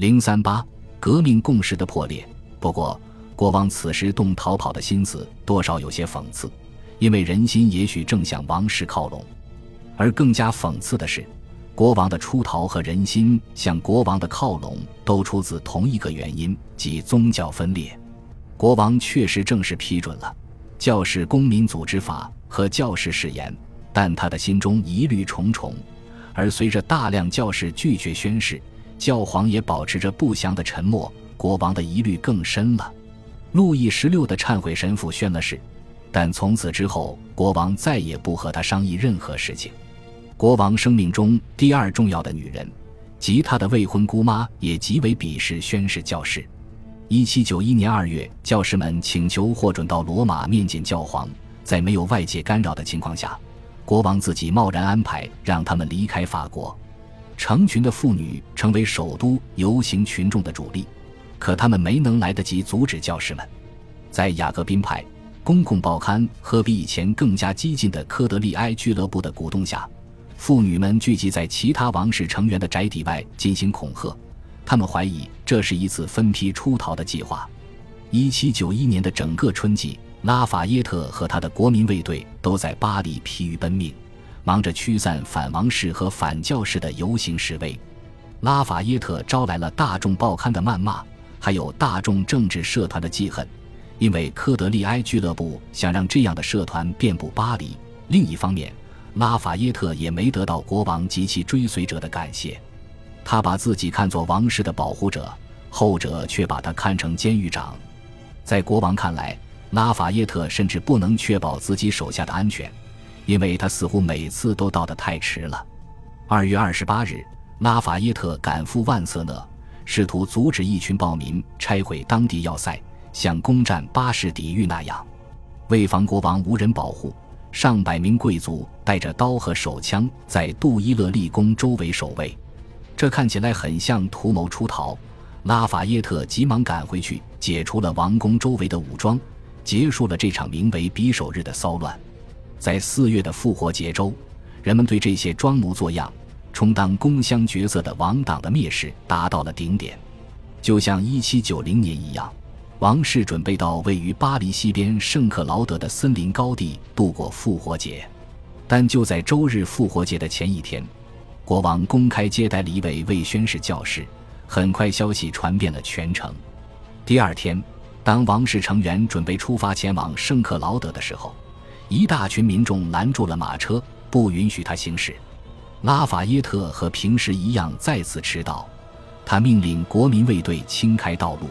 零三八革命共识的破裂。不过，国王此时动逃跑的心思多少有些讽刺，因为人心也许正向王室靠拢。而更加讽刺的是，国王的出逃和人心向国王的靠拢都出自同一个原因，即宗教分裂。国王确实正式批准了教士公民组织法和教士誓言，但他的心中疑虑重重。而随着大量教士拒绝宣誓，教皇也保持着不祥的沉默，国王的疑虑更深了。路易十六的忏悔神父宣了誓，但从此之后，国王再也不和他商议任何事情。国王生命中第二重要的女人，及他的未婚姑妈，也极为鄙视宣誓教士。一七九一年二月，教士们请求获准到罗马面见教皇，在没有外界干扰的情况下，国王自己贸然安排让他们离开法国。成群的妇女成为首都游行群众的主力，可他们没能来得及阻止教师们。在雅各宾派公共报刊和比以前更加激进的科德利埃俱乐部的鼓动下，妇女们聚集在其他王室成员的宅邸外进行恐吓。他们怀疑这是一次分批出逃的计划。一七九一年的整个春季，拉法耶特和他的国民卫队都在巴黎疲于奔命，忙着驱散反王室和反教士的游行示威。拉法耶特招来了大众报刊的谩骂，还有大众政治社团的记恨，因为科德利埃俱乐部想让这样的社团遍布巴黎。另一方面，拉法耶特也没得到国王及其追随者的感谢。他把自己看作王室的保护者，后者却把他看成监狱长。在国王看来，拉法耶特甚至不能确保自己手下的安全，因为他似乎每次都到得太迟了。二月二十八日，拉法耶特赶赴万瑟讷，试图阻止一群暴民拆毁当地要塞，像攻占巴士底狱那样。为防国王无人保护，上百名贵族带着刀和手枪在杜伊勒利宫周围守卫。这看起来很像图谋出逃。拉法耶特急忙赶回去，解除了王宫周围的武装，结束了这场名为“匕首日”的骚乱。在四月的复活节周，人们对这些装模作样、充当宫乡角色的王党的蔑视达到了顶点。就像1790年一样，王室准备到位于巴黎西边圣克劳德的森林高地度过复活节，但就在周日复活节的前一天。国王公开接待了一位未宣誓教士，很快消息传遍了全城。第二天，当王室成员准备出发前往圣克劳德的时候，一大群民众拦住了马车，不允许他行驶。拉法耶特和平时一样再次迟到，他命令国民卫队清开道路，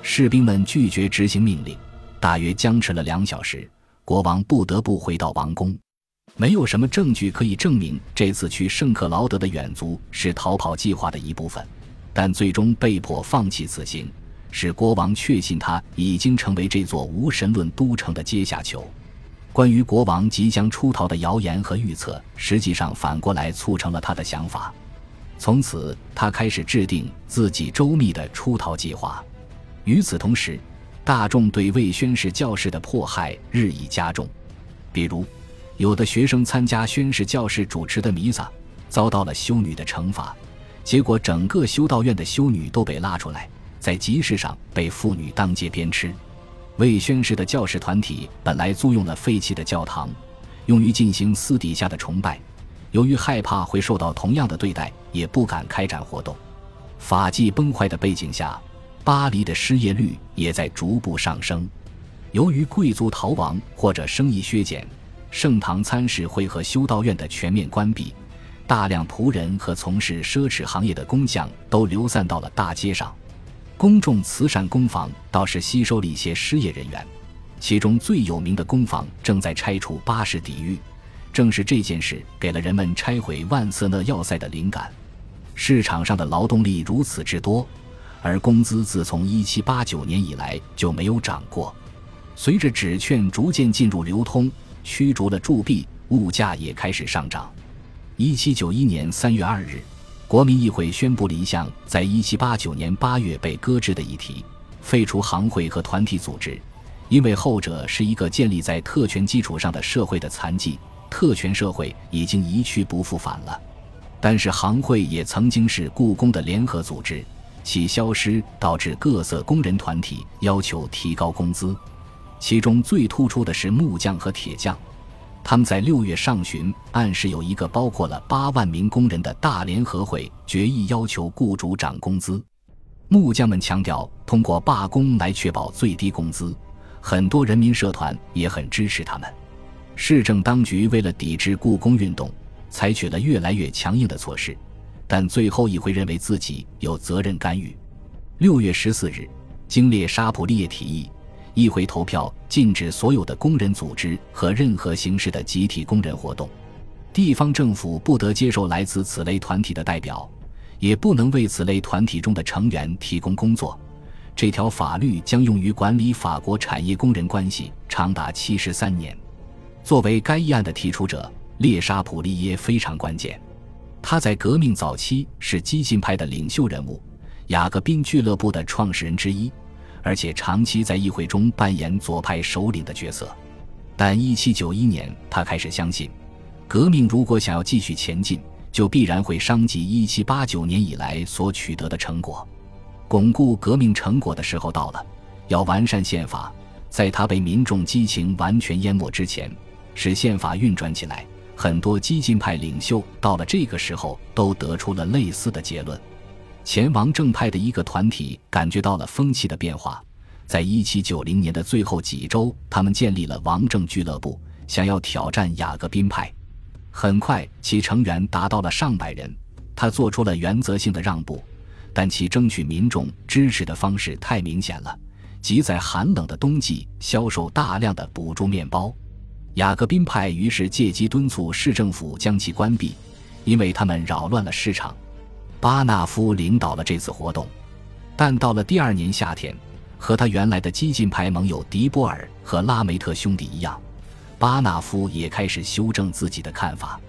士兵们拒绝执行命令，大约僵持了两小时，国王不得不回到王宫。没有什么证据可以证明这次去圣克劳德的远足是逃跑计划的一部分，但最终被迫放弃此行，使国王确信他已经成为这座无神论都城的阶下囚。关于国王即将出逃的谣言和预测，实际上反过来促成了他的想法。从此，他开始制定自己周密的出逃计划。与此同时，大众对未宣誓教士的迫害日益加重，比如。有的学生参加宣誓教士主持的弥撒，遭到了修女的惩罚，结果整个修道院的修女都被拉出来，在集市上被妇女当街鞭笞。未宣誓的教士团体本来租用了废弃的教堂，用于进行私底下的崇拜，由于害怕会受到同样的对待，也不敢开展活动。法纪崩坏的背景下，巴黎的失业率也在逐步上升。由于贵族逃亡或者生意削减。圣堂参事会和修道院的全面关闭，大量仆人和从事奢侈行业的工匠都流散到了大街上。公众慈善工坊倒是吸收了一些失业人员，其中最有名的工坊正在拆除巴士底狱。正是这件事给了人们拆毁万瑟讷要塞的灵感。市场上的劳动力如此之多，而工资自从1789年以来就没有涨过。随着纸券逐渐进入流通。驱逐了铸币，物价也开始上涨。一七九一年三月二日，国民议会宣布了一项在一七八九年八月被搁置的议题：废除行会和团体组织，因为后者是一个建立在特权基础上的社会的残疾。特权社会已经一去不复返了。但是行会也曾经是故宫的联合组织，其消失导致各色工人团体要求提高工资，其中最突出的是木匠和铁匠。他们在六月上旬暗示有一个包括了八万名工人的大联合会决议要求雇主涨工资。木匠们强调通过罢工来确保最低工资，很多人民社团也很支持他们。市政当局为了抵制雇工运动，采取了越来越强硬的措施，但最后议会认为自己有责任干预。六月十四日，经列沙普利叶提议。议会投票禁止所有的工人组织和任何形式的集体工人活动，地方政府不得接受来自此类团体的代表，也不能为此类团体中的成员提供工作。这条法律将用于管理法国产业工人关系，长达七十三年。作为该议案的提出者，列沙普利耶非常关键。他在革命早期是激进派的领袖人物，雅各宾俱乐部的创始人之一。而且长期在议会中扮演左派首领的角色，但1791年他开始相信，革命如果想要继续前进，就必然会伤及1789年以来所取得的成果。巩固革命成果的时候到了，要完善宪法，在他被民众激情完全淹没之前，使宪法运转起来。很多激进派领袖到了这个时候都得出了类似的结论。前王政派的一个团体感觉到了风气的变化，在一七九零年的最后几周，他们建立了王政俱乐部，想要挑战雅各宾派。很快，其成员达到了上百人。他做出了原则性的让步，但其争取民众支持的方式太明显了，即在寒冷的冬季销售大量的补助面包。雅各宾派于是借机敦促市政府将其关闭，因为他们扰乱了市场。巴纳夫领导了这次活动，但到了第二年夏天，和他原来的激进派盟友迪波尔和拉梅特兄弟一样，巴纳夫也开始修正自己的看法。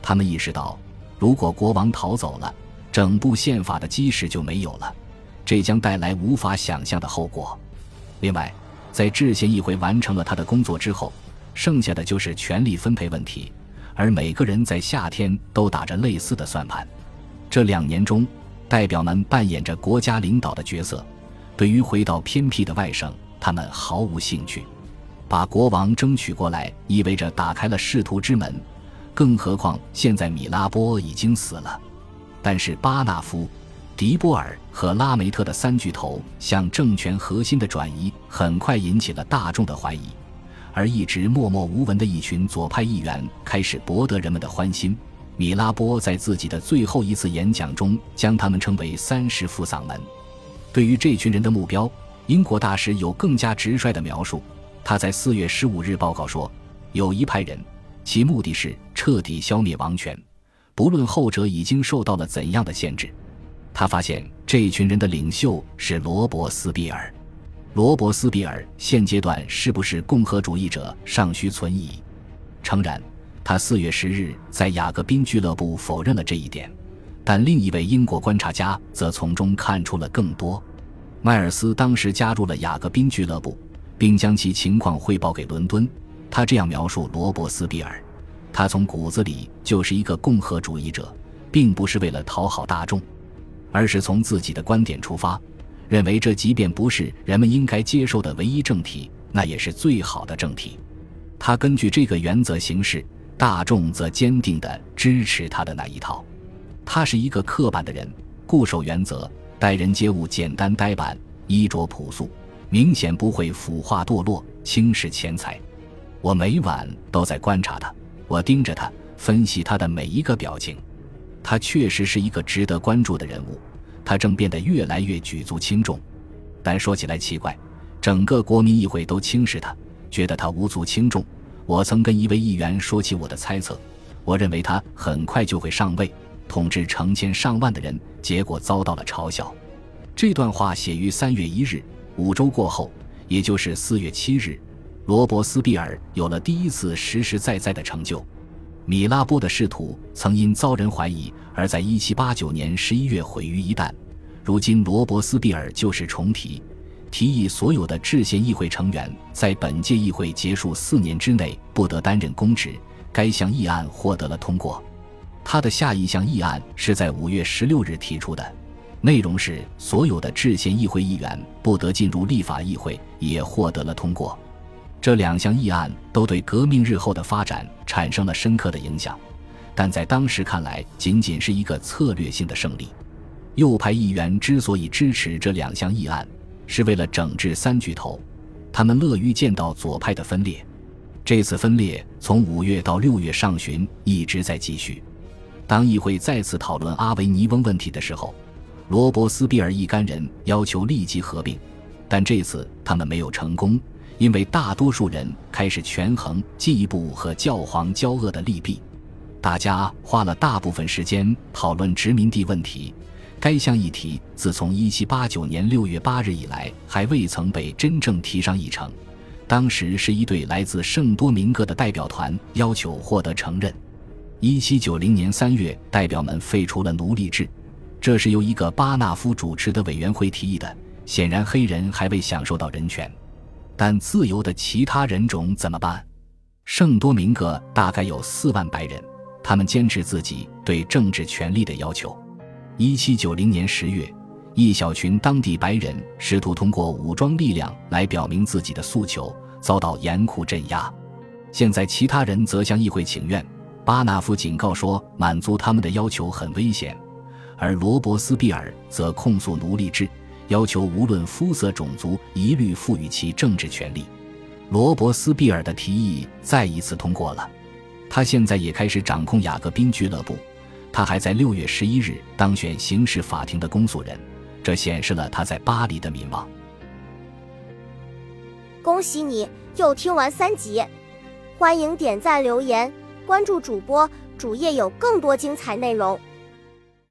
他们意识到，如果国王逃走了，整部宪法的基石就没有了，这将带来无法想象的后果。另外，在制宪议会完成了他的工作之后，剩下的就是权力分配问题，而每个人在夏天都打着类似的算盘。这两年中，代表们扮演着国家领导的角色。对于回到偏僻的外省，他们毫无兴趣。把国王争取过来，意味着打开了仕途之门。更何况现在米拉波已经死了。但是巴纳夫、迪波尔和拉梅特的三巨头向政权核心的转移，很快引起了大众的怀疑。而一直默默无闻的一群左派议员，开始博得人们的欢心。米拉波在自己的最后一次演讲中将他们称为“三十副嗓门”。对于这群人的目标，英国大使有更加直率的描述。他在四月十五日报告说：“有一派人，其目的是彻底消灭王权，不论后者已经受到了怎样的限制。”他发现这群人的领袖是罗伯斯庇尔。罗伯斯庇尔现阶段是不是共和主义者尚需存疑。诚然。他四月十日在雅各宾俱乐部否认了这一点，但另一位英国观察家则从中看出了更多。迈尔斯当时加入了雅各宾俱乐部，并将其情况汇报给伦敦。他这样描述罗伯斯庇尔：“他从骨子里就是一个共和主义者，并不是为了讨好大众，而是从自己的观点出发，认为这即便不是人们应该接受的唯一政体，那也是最好的政体。他根据这个原则行事。”大众则坚定地支持他的那一套。他是一个刻板的人，固守原则，待人接物简单呆板，衣着朴素，明显不会腐化堕落、轻视钱财。我每晚都在观察他，我盯着他，分析他的每一个表情。他确实是一个值得关注的人物。他正变得越来越举足轻重。但说起来奇怪，整个国民议会都轻视他，觉得他无足轻重。我曾跟一位议员说起我的猜测，我认为他很快就会上位，统治成千上万的人，结果遭到了嘲笑。这段话写于三月一日，五周过后，也就是四月七日，罗伯斯庇尔有了第一次实实在在的成就。米拉波的仕途曾因遭人怀疑而在一七八九年十一月毁于一旦，如今罗伯斯庇尔旧事重提。提议所有的制宪议会成员在本届议会结束四年之内不得担任公职。该项议案获得了通过。他的下一项议案是在五月十六日提出的，内容是所有的制宪议会议员不得进入立法议会，也获得了通过。这两项议案都对革命日后的发展产生了深刻的影响，但在当时看来，仅仅是一个策略性的胜利。右派议员之所以支持这两项议案，是为了整治三巨头，他们乐于见到左派的分裂。这次分裂从五月到六月上旬一直在继续。当议会再次讨论阿维尼翁问题的时候，罗伯斯庇尔一干人要求立即合并，但这次他们没有成功，因为大多数人开始权衡进一步和教皇交恶的利弊。大家花了大部分时间讨论殖民地问题。该项议题自从1789年6月8日以来，还未曾被真正提上议程。当时是一队来自圣多明各的代表团要求获得承认。1790年3月，代表们废除了奴隶制。这是由一个巴纳夫主持的委员会提议的。显然，黑人还未享受到人权，但自由的其他人种怎么办？圣多明各大概有四万白人，他们坚持自己对政治权利的要求。1790年10月，一小群当地白人试图通过武装力量来表明自己的诉求，遭到严酷镇压。现在，其他人则向议会请愿。巴纳夫警告说，满足他们的要求很危险。而罗伯斯庇尔则控诉奴隶制，要求无论肤色、种族，一律赋予其政治权利。罗伯斯庇尔的提议再一次通过了。他现在也开始掌控雅各宾俱乐部。他还在六月十一日当选刑事法庭的公诉人，这显示了他在巴黎的名望。恭喜你又听完三集，欢迎点赞、留言、关注主播，主页有更多精彩内容。